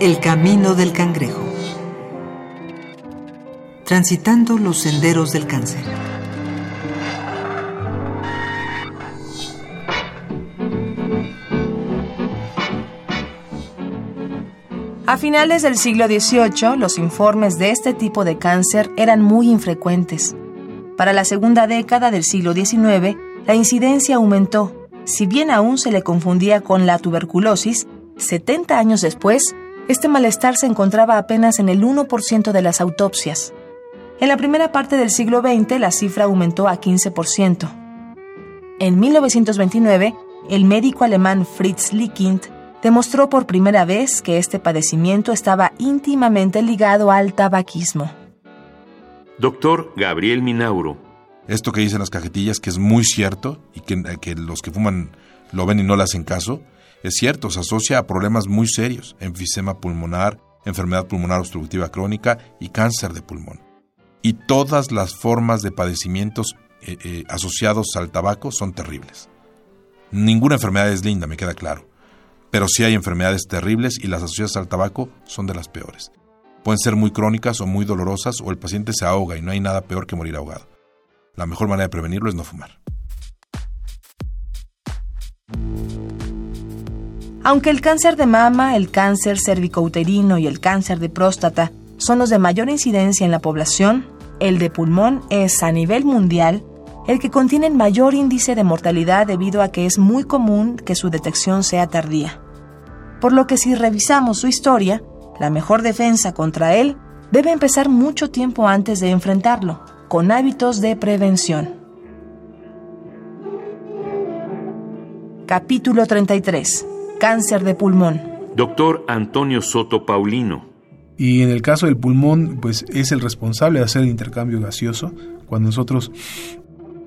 El camino del cangrejo. Transitando los senderos del cáncer. A finales del siglo XVIII, los informes de este tipo de cáncer eran muy infrecuentes. Para la segunda década del siglo XIX, la incidencia aumentó. Si bien aún se le confundía con la tuberculosis, 70 años después, este malestar se encontraba apenas en el 1% de las autopsias. En la primera parte del siglo XX, la cifra aumentó a 15%. En 1929, el médico alemán Fritz Likind demostró por primera vez que este padecimiento estaba íntimamente ligado al tabaquismo. Doctor Gabriel Minauro. Esto que dicen las cajetillas, que es muy cierto y que, que los que fuman lo ven y no le hacen caso, es cierto, se asocia a problemas muy serios, enfisema pulmonar, enfermedad pulmonar obstructiva crónica y cáncer de pulmón. Y todas las formas de padecimientos eh, eh, asociados al tabaco son terribles. Ninguna enfermedad es linda, me queda claro pero sí hay enfermedades terribles y las asociadas al tabaco son de las peores. Pueden ser muy crónicas o muy dolorosas o el paciente se ahoga y no hay nada peor que morir ahogado. La mejor manera de prevenirlo es no fumar. Aunque el cáncer de mama, el cáncer cervicouterino y el cáncer de próstata son los de mayor incidencia en la población, el de pulmón es a nivel mundial el que contiene el mayor índice de mortalidad debido a que es muy común que su detección sea tardía. Por lo que si revisamos su historia, la mejor defensa contra él debe empezar mucho tiempo antes de enfrentarlo, con hábitos de prevención. Capítulo 33. Cáncer de pulmón. Doctor Antonio Soto Paulino. Y en el caso del pulmón, pues es el responsable de hacer el intercambio gaseoso. Cuando nosotros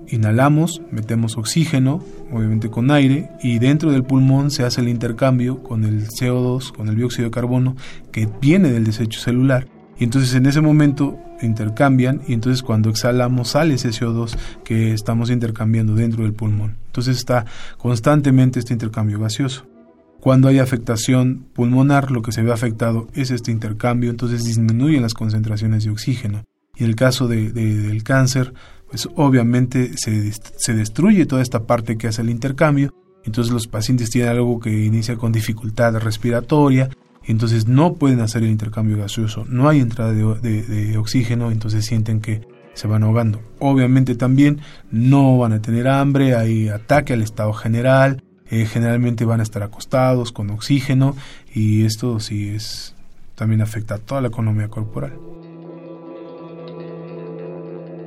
Inhalamos, metemos oxígeno, obviamente con aire, y dentro del pulmón se hace el intercambio con el CO2, con el dióxido de carbono, que viene del desecho celular. Y entonces en ese momento intercambian y entonces cuando exhalamos sale ese CO2 que estamos intercambiando dentro del pulmón. Entonces está constantemente este intercambio gaseoso. Cuando hay afectación pulmonar, lo que se ve afectado es este intercambio, entonces disminuyen las concentraciones de oxígeno. Y en el caso del cáncer, pues obviamente se, se destruye toda esta parte que hace el intercambio, entonces los pacientes tienen algo que inicia con dificultad respiratoria, entonces no pueden hacer el intercambio gaseoso, no hay entrada de, oxígeno, entonces sienten que se van ahogando. Obviamente también no van a tener hambre, hay ataque al estado general, eh, generalmente van a estar acostados con oxígeno y esto sí es también afecta a toda la economía corporal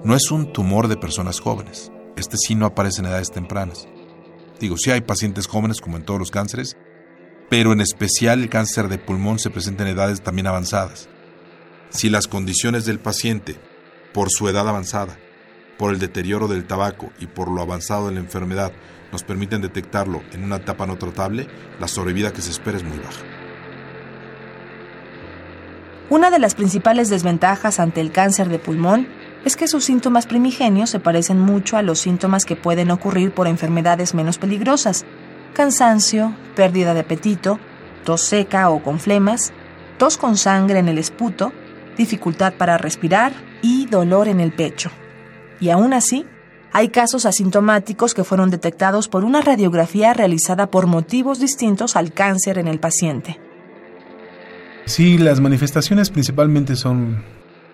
no es un tumor de personas jóvenes. Este sí no aparece en edades tempranas. Digo, sí hay pacientes jóvenes como en todos los cánceres, pero en especial el cáncer de pulmón se presenta en edades también avanzadas. Si las condiciones del paciente, por su edad avanzada, por el deterioro del tabaco y por lo avanzado de la enfermedad, nos permiten detectarlo en una etapa no tratable, la sobrevida que se espera es muy baja. Una de las principales desventajas ante el cáncer de pulmón es que sus síntomas primigenios se parecen mucho a los síntomas que pueden ocurrir por enfermedades menos peligrosas. Cansancio, pérdida de apetito, tos seca o con flemas, tos con sangre en el esputo, dificultad para respirar y dolor en el pecho. Y aún así, hay casos asintomáticos que fueron detectados por una radiografía realizada por motivos distintos al cáncer en el paciente. Sí, las manifestaciones principalmente son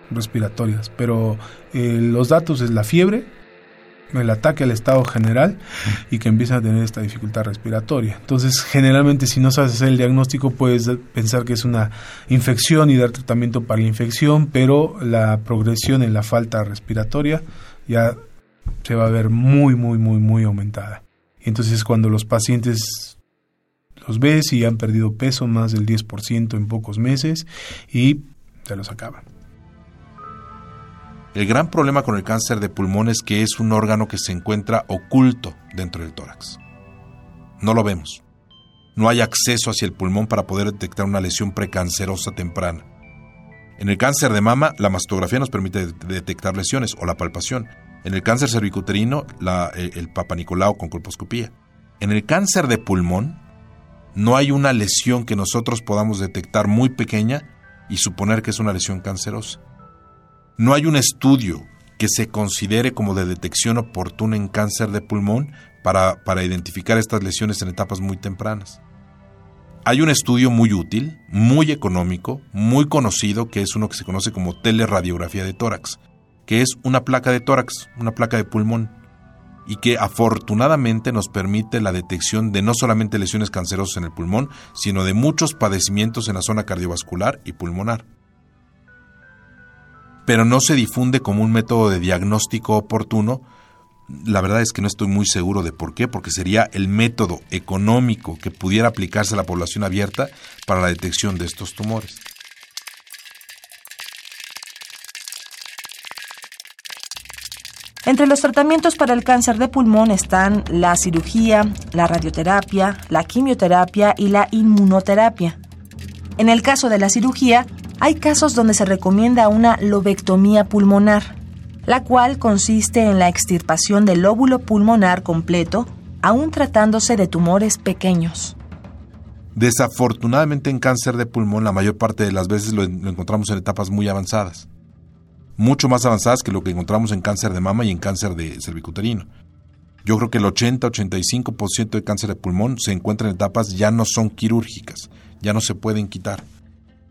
respiratorias, pero eh, los datos es la fiebre, el ataque al estado general y que empieza a tener esta dificultad respiratoria. Entonces, generalmente si no sabes hacer el diagnóstico puedes pensar que es una infección y dar tratamiento para la infección, pero la progresión en la falta respiratoria ya se va a ver muy, muy, muy, muy aumentada. Y entonces cuando los pacientes los ves y han perdido peso más del 10% en pocos meses y se los acaban. El gran problema con el cáncer de pulmón es que es un órgano que se encuentra oculto dentro del tórax. No lo vemos. No hay acceso hacia el pulmón para poder detectar una lesión precancerosa temprana. En el cáncer de mama, la mastografía nos permite detectar lesiones o la palpación. En el cáncer cervicuterino, la, el, el papanicolao con colposcopía. En el cáncer de pulmón, No hay una lesión que nosotros podamos detectar muy pequeña y suponer que es una lesión cancerosa. No hay un estudio que se considere como de detección oportuna en cáncer de pulmón para, para identificar estas lesiones en etapas muy tempranas. Hay un estudio muy útil, muy económico, muy conocido, que es uno que se conoce como teleradiografía de tórax, que es una placa de tórax, una placa de pulmón, y que afortunadamente nos permite la detección de no solamente lesiones cancerosas en el pulmón, sino de muchos padecimientos en la zona cardiovascular y pulmonar. Pero no se difunde como un método de diagnóstico oportuno, la verdad es que no estoy muy seguro de por qué, porque sería el método económico que pudiera aplicarse a la población abierta para la detección de estos tumores. Entre los tratamientos para el cáncer de pulmón están la cirugía, la radioterapia, la quimioterapia y la inmunoterapia. En el caso de la cirugía, hay casos donde se recomienda una lobectomía pulmonar, la cual consiste en la extirpación del lóbulo pulmonar completo, aún tratándose de tumores pequeños. Desafortunadamente en cáncer de pulmón la mayor parte de las veces lo, encontramos en etapas muy avanzadas, mucho más avanzadas que lo que encontramos en cáncer de mama y en cáncer de cervicuterino. Yo creo que el 80-85% de cáncer de pulmón se encuentra en etapas ya no son quirúrgicas, ya no se pueden quitar,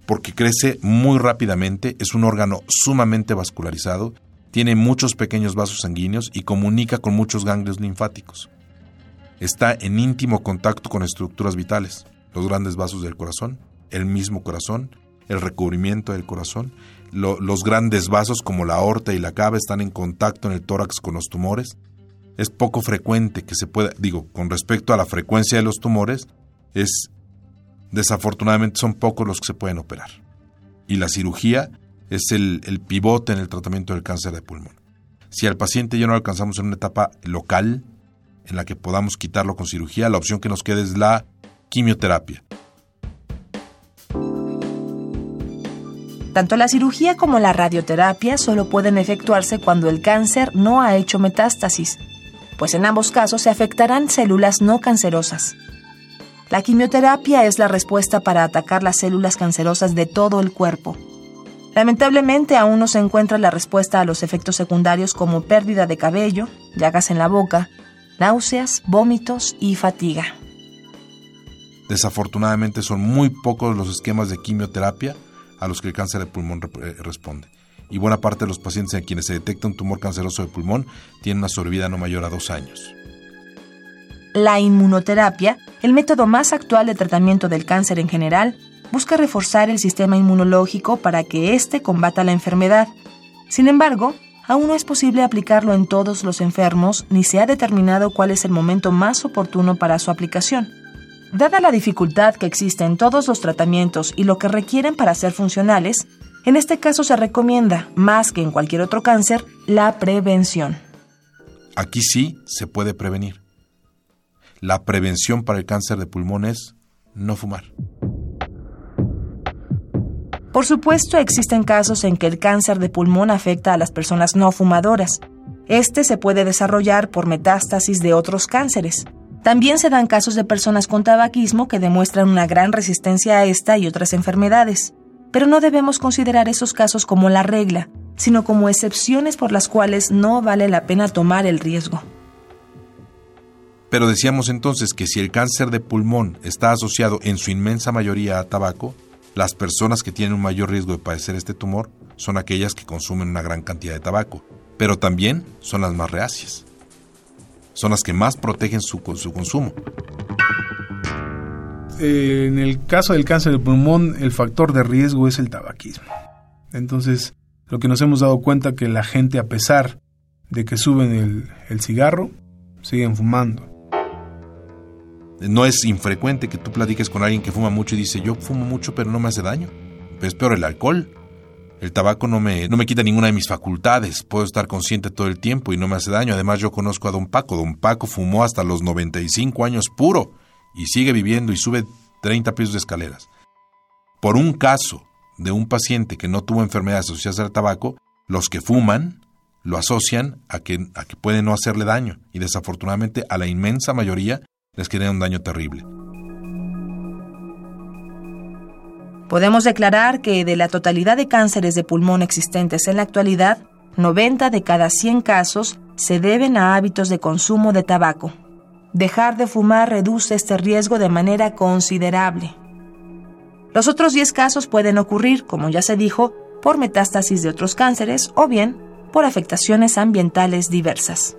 porque crece muy rápidamente, es un órgano sumamente vascularizado tiene muchos pequeños vasos sanguíneos y comunica con muchos ganglios linfáticos. Está en íntimo contacto con estructuras vitales, los grandes vasos del corazón, el mismo corazón, el recubrimiento del corazón, los grandes vasos como la aorta y la cava están en contacto en el tórax con los tumores. Es poco frecuente que se pueda, digo, con respecto a la frecuencia de los tumores, es desafortunadamente son pocos los que se pueden operar. Y la cirugía es el, pivote en el tratamiento del cáncer de pulmón. Si al paciente ya no alcanzamos en una etapa local en la que podamos quitarlo con cirugía, la opción que nos queda es la quimioterapia. Tanto la cirugía como la radioterapia solo pueden efectuarse cuando el cáncer no ha hecho metástasis, pues en ambos casos se afectarán células no cancerosas. La quimioterapia es la respuesta para atacar las células cancerosas de todo el cuerpo. Lamentablemente aún no se encuentra la respuesta a los efectos secundarios como pérdida de cabello, llagas en la boca, náuseas, vómitos y fatiga. Desafortunadamente son muy pocos los esquemas de quimioterapia a los que el cáncer de pulmón eh, responde. Y buena parte de los pacientes en quienes se detecta un tumor canceroso de pulmón tienen una sobrevida no mayor a dos años. La inmunoterapia, el método más actual de tratamiento del cáncer en general, busca reforzar el sistema inmunológico para que éste combata la enfermedad. Sin embargo, aún no es posible aplicarlo en todos los enfermos ni se ha determinado cuál es el momento más oportuno para su aplicación. Dada la dificultad que existe en todos los tratamientos y lo que requieren para ser funcionales, en este caso se recomienda, más que en cualquier otro cáncer, la prevención. Aquí sí se puede prevenir. La prevención para el cáncer de pulmón es no fumar. Por supuesto, existen casos en que el cáncer de pulmón afecta a las personas no fumadoras. Este se puede desarrollar por metástasis de otros cánceres. También se dan casos de personas con tabaquismo que demuestran una gran resistencia a esta y otras enfermedades. Pero no debemos considerar esos casos como la regla, sino como excepciones por las cuales no vale la pena tomar el riesgo. Pero decíamos entonces que si el cáncer de pulmón está asociado en su inmensa mayoría a tabaco, las personas que tienen un mayor riesgo de padecer este tumor son aquellas que consumen una gran cantidad de tabaco, pero también son las más reacias. Son las que más protegen su, su consumo. En el caso del cáncer de pulmón, el factor de riesgo es el tabaquismo. Entonces, lo que nos hemos dado cuenta que la gente, a pesar de que suben el, el cigarro, siguen fumando. No es infrecuente que tú platiques con alguien que fuma mucho y dice, yo fumo mucho pero no me hace daño. Es peor el alcohol. El tabaco no me, no me quita ninguna de mis facultades. Puedo estar consciente todo el tiempo y no me hace daño. Además yo conozco a don Paco. Don Paco fumó hasta los 95 años puro y sigue viviendo y sube 30 pisos de escaleras. Por un caso de un paciente que no tuvo enfermedades asociadas al tabaco, los que fuman lo asocian a que, a que puede no hacerle daño y desafortunadamente a la inmensa mayoría les genera un daño terrible. Podemos declarar que de la totalidad de cánceres de pulmón existentes en la actualidad, 90 de cada 100 casos se deben a hábitos de consumo de tabaco. Dejar de fumar reduce este riesgo de manera considerable. Los otros 10 casos pueden ocurrir, como ya se dijo, por metástasis de otros cánceres o bien por afectaciones ambientales diversas.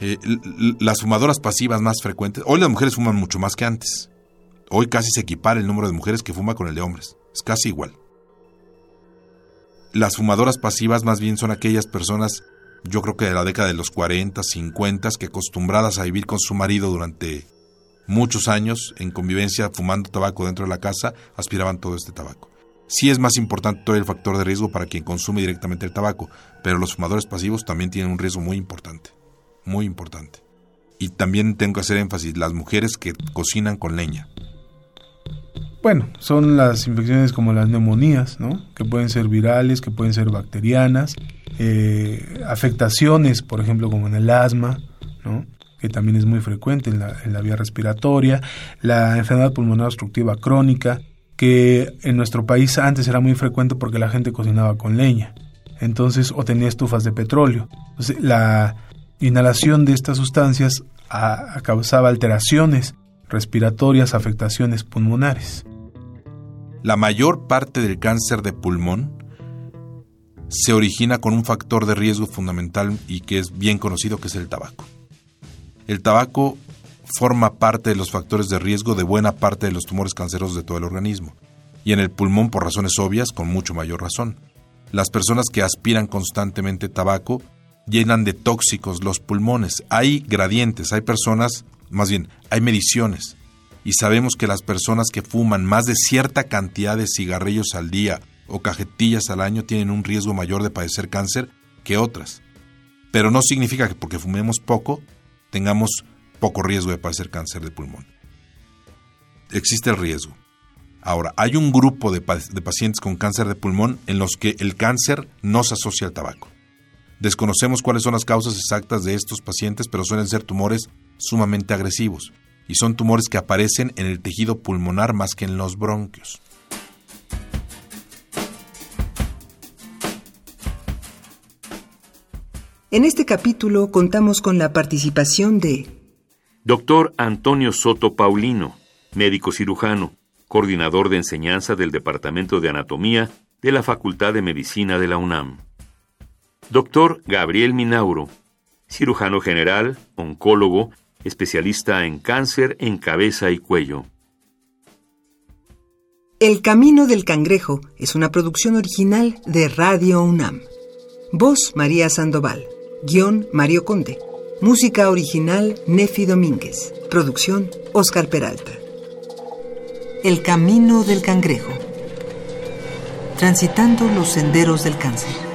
Eh, las fumadoras pasivas más frecuentes, hoy las mujeres fuman mucho más que antes. Hoy casi se equipara el número de mujeres que fuma con el de hombres. Es casi igual. Las fumadoras pasivas más bien son aquellas personas, yo creo que de la década de los 40, 50, que acostumbradas a vivir con su marido durante muchos años en convivencia fumando tabaco dentro de la casa, aspiraban todo este tabaco. Sí es más importante todo el factor de riesgo para quien consume directamente el tabaco, pero los fumadores pasivos también tienen un riesgo muy importante, muy importante. Y también tengo que hacer énfasis, las mujeres que cocinan con leña. Bueno, son las infecciones como las neumonías, ¿no? Que pueden ser virales, que pueden ser bacterianas, eh, afectaciones, por ejemplo, como en el asma, ¿no? que también es muy frecuente en la, en la vía respiratoria, la enfermedad pulmonar obstructiva crónica, que en nuestro país antes era muy frecuente porque la gente cocinaba con leña, entonces o tenía estufas de petróleo. Entonces, la inhalación de estas sustancias causaba alteraciones respiratorias, afectaciones pulmonares. La mayor parte del cáncer de pulmón se origina con un factor de riesgo fundamental y que es bien conocido que es el tabaco. El tabaco forma parte de los factores de riesgo de buena parte de los tumores cancerosos de todo el organismo, y en el pulmón por razones obvias con mucho mayor razón. Las personas que aspiran constantemente tabaco llenan de tóxicos los pulmones. Hay gradientes, hay personas, más bien, hay mediciones, y sabemos que las personas que fuman más de cierta cantidad de cigarrillos al día o cajetillas al año tienen un riesgo mayor de padecer cáncer que otras. Pero no significa que porque fumemos poco tengamos poco riesgo de padecer cáncer de pulmón. Existe el riesgo. Ahora, hay un grupo de, pacientes con cáncer de pulmón en los que el cáncer no se asocia al tabaco. Desconocemos cuáles son las causas exactas de estos pacientes, pero suelen ser tumores sumamente agresivos y son tumores que aparecen en el tejido pulmonar más que en los bronquios. En este capítulo contamos con la participación de Doctor Antonio Soto Paulino, médico cirujano, coordinador de enseñanza del Departamento de Anatomía de la Facultad de Medicina de la UNAM. Doctor Gabriel Minauro, cirujano general, oncólogo, especialista en cáncer en cabeza y cuello. El Camino del Cangrejo es una producción original de Radio UNAM. Voz María Sandoval. Guión Mario Conde. Música original Nefi Domínguez. Producción Oscar Peralta. El camino del cangrejo. Transitando los senderos del cáncer.